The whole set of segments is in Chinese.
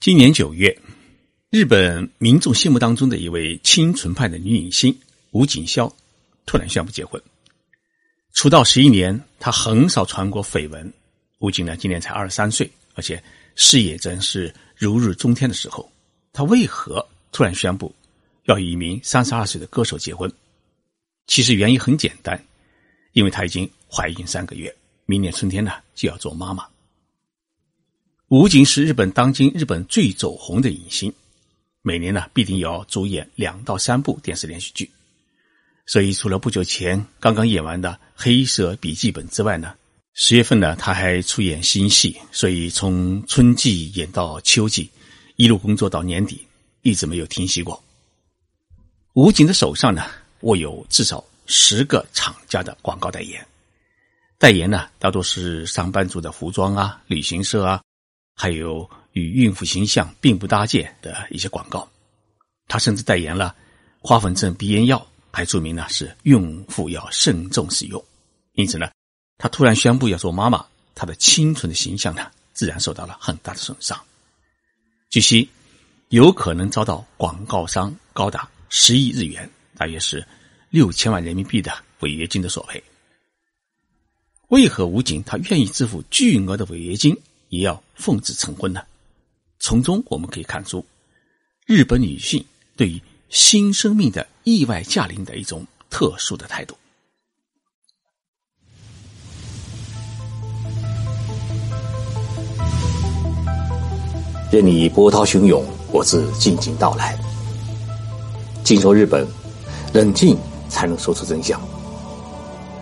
今年九月，日本民众心目当中的一位清纯派的女影星吴锦潇突然宣布结婚。出道十一年，她很少传过绯闻。吴景呢，今年才二十三岁，而且事业正是如日中天的时候。她为何突然宣布要与一名三十二岁的歌手结婚？其实原因很简单，因为她已经怀孕三个月，明年春天呢就要做妈妈。武警是日本当今日本最走红的影星，每年呢必定要主演两到三部电视连续剧，所以除了不久前刚刚演完的《黑色笔记本》之外呢，十月份呢他还出演新戏，所以从春季演到秋季，一路工作到年底，一直没有停息过。武警的手上呢握有至少十个厂家的广告代言，代言呢大多是上班族的服装啊、旅行社啊。还有与孕妇形象并不搭界的一些广告，他甚至代言了花粉症鼻炎药，还注明呢是孕妇要慎重使用。因此呢，他突然宣布要做妈妈，他的清纯的形象呢自然受到了很大的损伤。据悉，有可能遭到广告商高达十亿日元，大约是六千万人民币的违约金的索赔。为何武警他愿意支付巨额的违约金？也要奉子成婚呢？从中我们可以看出，日本女性对于新生命的意外驾临的一种特殊的态度。任你波涛汹涌，我自静静到来。静说日本，冷静才能说出真相。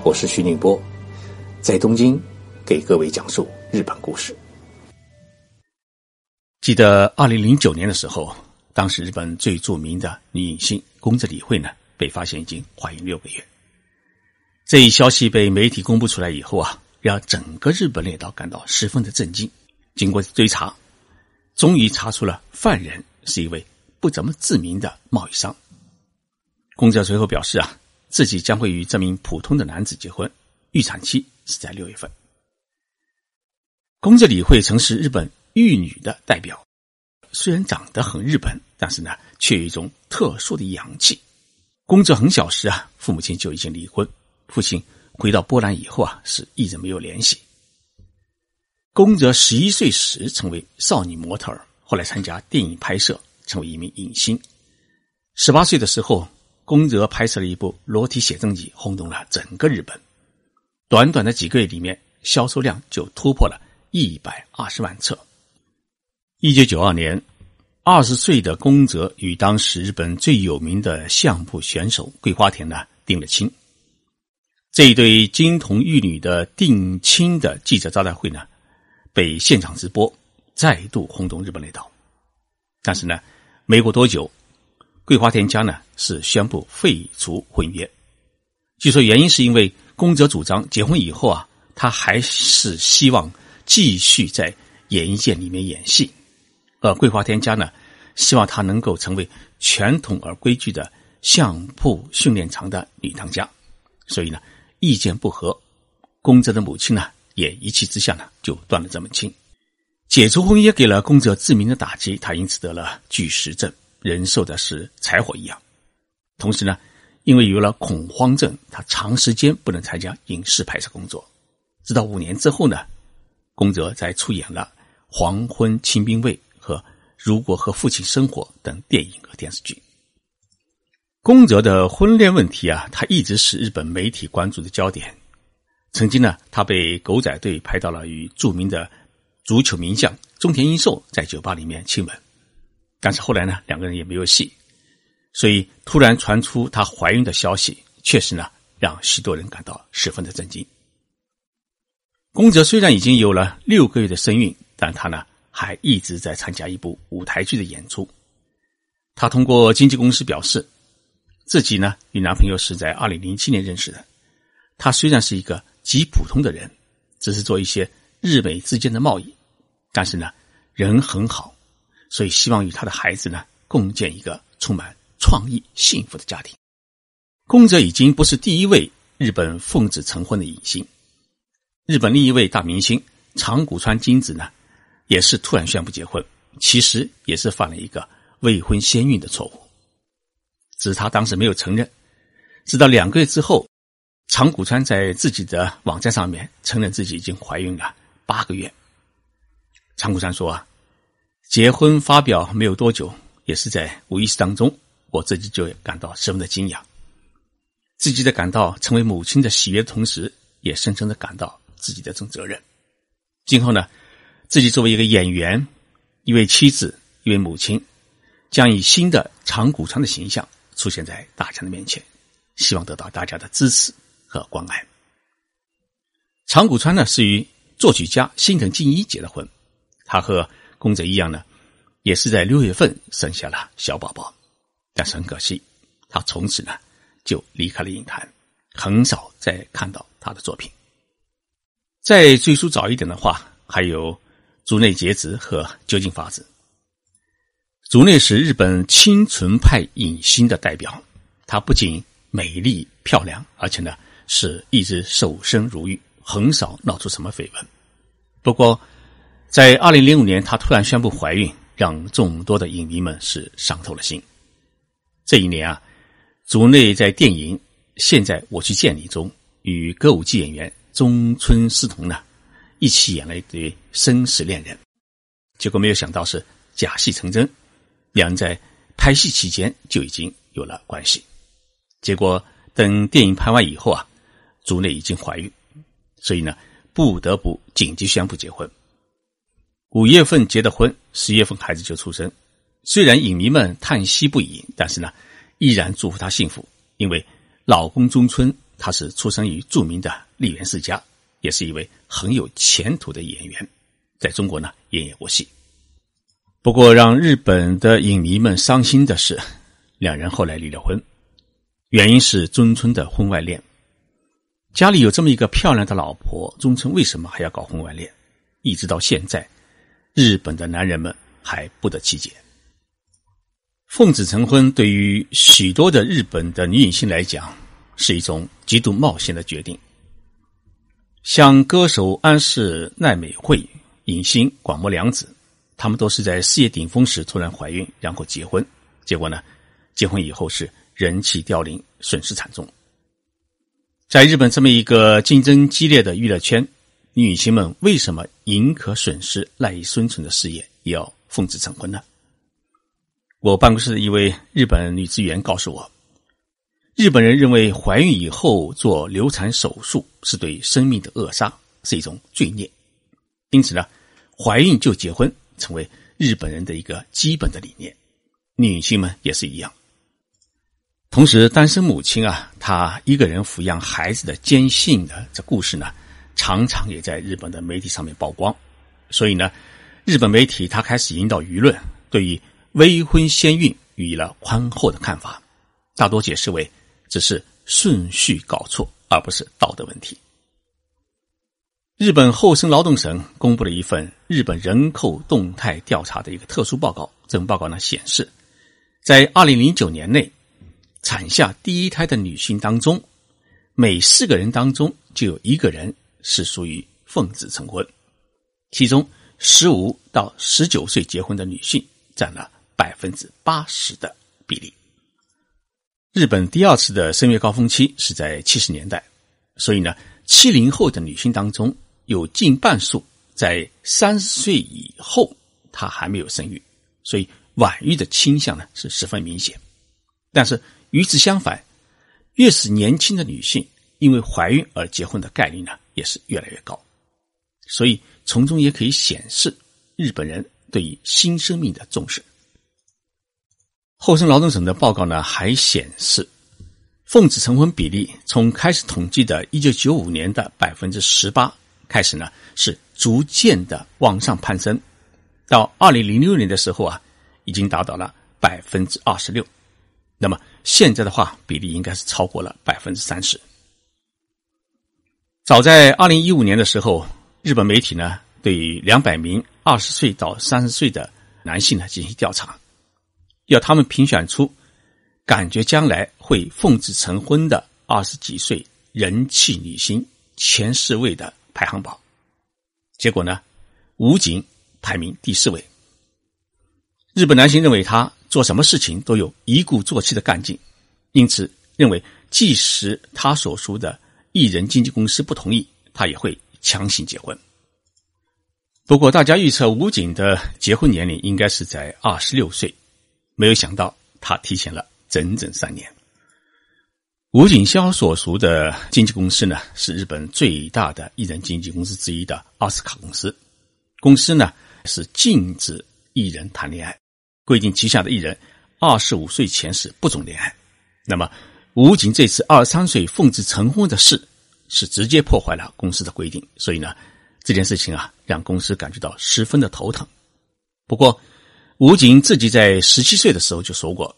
我是徐宁波，在东京给各位讲述日本故事。记得二零零九年的时候，当时日本最著名的女影星宫泽理惠呢，被发现已经怀孕六个月。这一消息被媒体公布出来以后啊，让整个日本列岛感到十分的震惊。经过追查，终于查出了犯人是一位不怎么知名的贸易商。宫泽随后表示啊，自己将会与这名普通的男子结婚，预产期是在六月份。宫泽理惠曾是日本。玉女的代表，虽然长得很日本，但是呢，却有一种特殊的洋气。宫泽很小时啊，父母亲就已经离婚，父亲回到波兰以后啊，是一直没有联系。宫泽十一岁时成为少女模特儿，后来参加电影拍摄，成为一名影星。十八岁的时候，宫泽拍摄了一部裸体写真集，轰动了整个日本。短短的几个月里面，销售量就突破了一百二十万册。一九九二年，二十岁的宫泽与当时日本最有名的相扑选手桂花田呢定了亲。这一对金童玉女的定亲的记者招待会呢，被现场直播，再度轰动日本列岛。但是呢，没过多久，桂花田家呢是宣布废除婚约。据说原因是因为宫泽主张结婚以后啊，他还是希望继续在演艺界里面演戏。而桂花田家呢，希望她能够成为传统而规矩的相扑训练场的女当家，所以呢，意见不合，宫泽的母亲呢也一气之下呢就断了这门亲。解除婚约给了宫泽致命的打击，他因此得了巨石症，人受的是柴火一样。同时呢，因为有了恐慌症，他长时间不能参加影视拍摄工作。直到五年之后呢，宫泽才出演了《黄昏清兵卫》。如果和父亲生活等电影和电视剧，宫泽的婚恋问题啊，他一直是日本媒体关注的焦点。曾经呢，他被狗仔队拍到了与著名的足球名将中田英寿在酒吧里面亲吻，但是后来呢，两个人也没有戏。所以突然传出她怀孕的消息，确实呢，让许多人感到十分的震惊。宫泽虽然已经有了六个月的身孕，但她呢。还一直在参加一部舞台剧的演出。她通过经纪公司表示，自己呢与男朋友是在二零零七年认识的。她虽然是一个极普通的人，只是做一些日美之间的贸易，但是呢人很好，所以希望与他的孩子呢共建一个充满创意、幸福的家庭。宫泽已经不是第一位日本奉子成婚的影星，日本另一位大明星长谷川金子呢。也是突然宣布结婚，其实也是犯了一个未婚先孕的错误，只是他当时没有承认。直到两个月之后，长谷川在自己的网站上面承认自己已经怀孕了八个月。长谷川说：“啊，结婚发表没有多久，也是在无意识当中，我自己就感到十分的惊讶，自己在感到成为母亲的喜悦的同时，也深深的感到自己的这种责任。今后呢，自己作为一个演员。”一位妻子，一位母亲，将以新的长谷川的形象出现在大家的面前，希望得到大家的支持和关爱。长谷川呢是与作曲家新藤敬一结了婚，他和宫泽一样呢，也是在六月份生下了小宝宝，但是很可惜，他从此呢就离开了影坛，很少再看到他的作品。再追溯早一点的话，还有。竹内结子和究竟法子。竹内是日本清纯派影星的代表，她不仅美丽漂亮，而且呢是一直守身如玉，很少闹出什么绯闻。不过，在二零零五年，她突然宣布怀孕，让众多的影迷们是伤透了心。这一年啊，竹内在电影《现在我去见你》中与歌舞伎演员中村狮童呢。一起演了一对生死恋人，结果没有想到是假戏成真，两人在拍戏期间就已经有了关系。结果等电影拍完以后啊，竹内已经怀孕，所以呢不得不紧急宣布结婚。五月份结的婚，十月份孩子就出生。虽然影迷们叹息不已，但是呢依然祝福她幸福，因为老公中村他是出生于著名的丽园世家。也是一位很有前途的演员，在中国呢演演过戏。不过让日本的影迷们伤心的是，两人后来离了婚，原因是中村的婚外恋。家里有这么一个漂亮的老婆，中村为什么还要搞婚外恋？一直到现在，日本的男人们还不得其解。奉子成婚对于许多的日本的女影星来讲，是一种极度冒险的决定。像歌手安室奈美惠、影星广末凉子，他们都是在事业顶峰时突然怀孕，然后结婚。结果呢，结婚以后是人气凋零，损失惨重。在日本这么一个竞争激烈的娱乐圈，女星们为什么宁可损失赖以生存的事业，也要奉子成婚呢？我办公室的一位日本女职员告诉我。日本人认为怀孕以后做流产手术是对生命的扼杀，是一种罪孽。因此呢，怀孕就结婚成为日本人的一个基本的理念。女性们也是一样。同时，单身母亲啊，她一个人抚养孩子的艰辛的这故事呢，常常也在日本的媒体上面曝光。所以呢，日本媒体他开始引导舆论，对于未婚先孕予以了宽厚的看法，大多解释为。只是顺序搞错，而不是道德问题。日本厚生劳动省公布了一份日本人口动态调查的一个特殊报告。这份报告呢显示，在二零零九年内，产下第一胎的女性当中，每四个人当中就有一个人是属于奉子成婚，其中十五到十九岁结婚的女性占了百分之八十的比例。日本第二次的生育高峰期是在七十年代，所以呢，七零后的女性当中有近半数在三十岁以后，她还没有生育，所以晚育的倾向呢是十分明显。但是与此相反，越是年轻的女性，因为怀孕而结婚的概率呢也是越来越高。所以从中也可以显示日本人对于新生命的重视。厚生劳动省的报告呢，还显示，奉子成婚比例从开始统计的1995年的百分之十八开始呢，是逐渐的往上攀升，到2006年的时候啊，已经达到了百分之二十六。那么现在的话，比例应该是超过了百分之三十。早在2015年的时候，日本媒体呢，对两百名二十岁到三十岁的男性呢进行调查。要他们评选出感觉将来会奉子成婚的二十几岁人气女星前四位的排行榜，结果呢，武警排名第四位，日本男性认为他做什么事情都有一鼓作气的干劲，因此认为即使他所属的艺人经纪公司不同意，他也会强行结婚。不过，大家预测武警的结婚年龄应该是在二十六岁，没有想到他提前了整整三年。武警萧所属的经纪公司呢，是日本最大的艺人经纪公司之一的奥斯卡公司。公司呢是禁止艺人谈恋爱。规定旗下的艺人二十五岁前是不准恋爱。那么，武警这次二十三岁奉子成婚的事，是直接破坏了公司的规定。所以呢，这件事情啊，让公司感觉到十分的头疼。不过，武警自己在十七岁的时候就说过，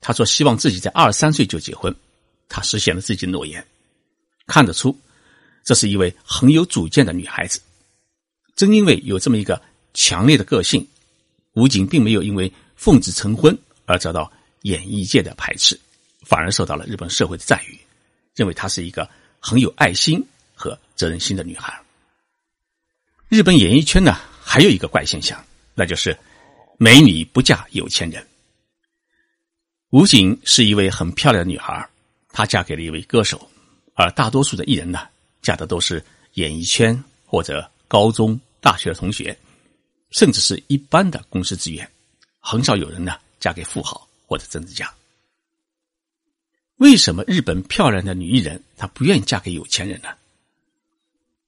他说希望自己在二十三岁就结婚，他实现了自己的诺言。看得出，这是一位很有主见的女孩子。正因为有这么一个强烈的个性，武警并没有因为。奉子成婚而遭到演艺界的排斥，反而受到了日本社会的赞誉，认为她是一个很有爱心和责任心的女孩。日本演艺圈呢，还有一个怪现象，那就是美女不嫁有钱人。吴景是一位很漂亮的女孩，她嫁给了一位歌手，而大多数的艺人呢，嫁的都是演艺圈或者高中、大学的同学，甚至是一般的公司职员。很少有人呢嫁给富豪或者政治家。为什么日本漂亮的女艺人她不愿意嫁给有钱人呢？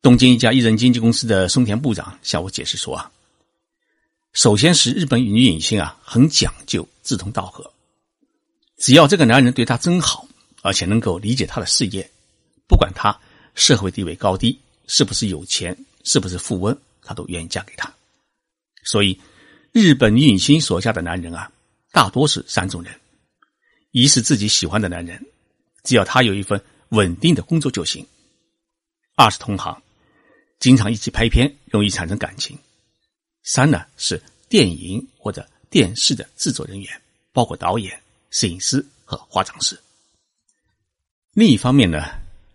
东京一家艺人经纪公司的松田部长向我解释说啊，首先是日本女影星啊很讲究志同道合，只要这个男人对她真好，而且能够理解她的事业，不管她社会地位高低，是不是有钱，是不是富翁，她都愿意嫁给他。所以。日本女影星所嫁的男人啊，大多是三种人：一是自己喜欢的男人，只要他有一份稳定的工作就行；二是同行，经常一起拍片，容易产生感情；三呢是电影或者电视的制作人员，包括导演、摄影师和化妆师。另一方面呢，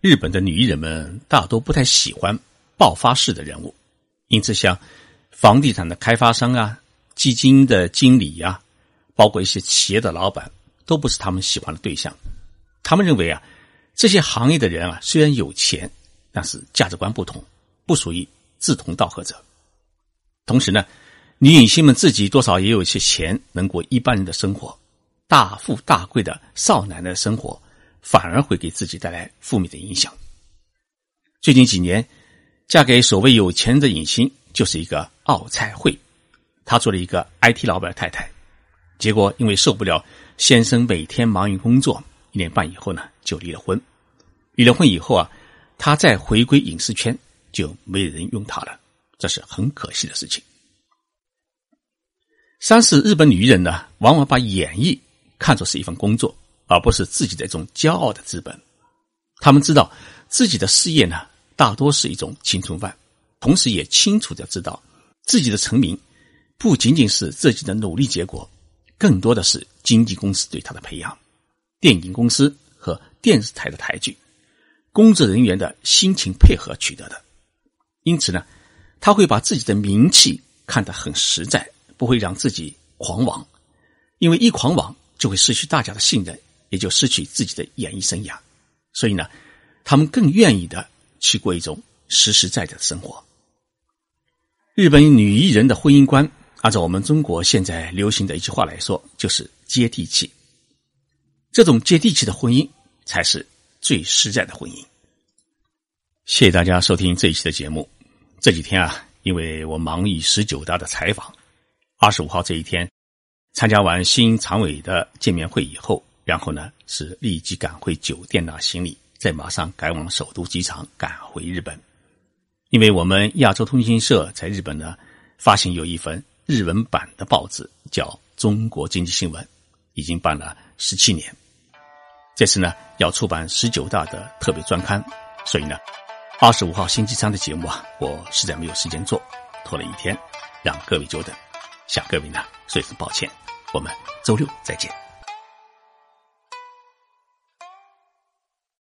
日本的女艺人们大多不太喜欢爆发式的人物，因此像房地产的开发商啊。基金的经理呀，包括一些企业的老板，都不是他们喜欢的对象。他们认为啊，这些行业的人啊，虽然有钱，但是价值观不同，不属于志同道合者。同时呢，女影星们自己多少也有一些钱，能过一般人的生活。大富大贵的少奶奶的生活，反而会给自己带来负面的影响。最近几年，嫁给所谓有钱的影星，就是一个奥菜会。她做了一个 IT 老板太太，结果因为受不了先生每天忙于工作，一年半以后呢就离了婚。离了婚以后啊，她再回归影视圈就没人用她了，这是很可惜的事情。三是日本女人呢，往往把演艺看作是一份工作，而不是自己的一种骄傲的资本。他们知道自己的事业呢，大多是一种青春饭，同时也清楚的知道自己的成名。不仅仅是自己的努力结果，更多的是经纪公司对他的培养、电影公司和电视台的抬举、工作人员的辛勤配合取得的。因此呢，他会把自己的名气看得很实在，不会让自己狂妄，因为一狂妄就会失去大家的信任，也就失去自己的演艺生涯。所以呢，他们更愿意的去过一种实实在在的生活。日本女艺人的婚姻观。按照我们中国现在流行的一句话来说，就是接地气。这种接地气的婚姻才是最实在的婚姻。谢谢大家收听这一期的节目。这几天啊，因为我忙于十九大的采访，二十五号这一天参加完新常委的见面会以后，然后呢是立即赶回酒店拿行李，再马上赶往首都机场赶回日本。因为我们亚洲通讯社在日本呢发行有一份。日文版的报纸叫《中国经济新闻》，已经办了十七年。这次呢要出版十九大的特别专刊，所以呢，二十五号星期三的节目啊，我实在没有时间做，拖了一天，让各位久等，向各位呢说一声抱歉。我们周六再见。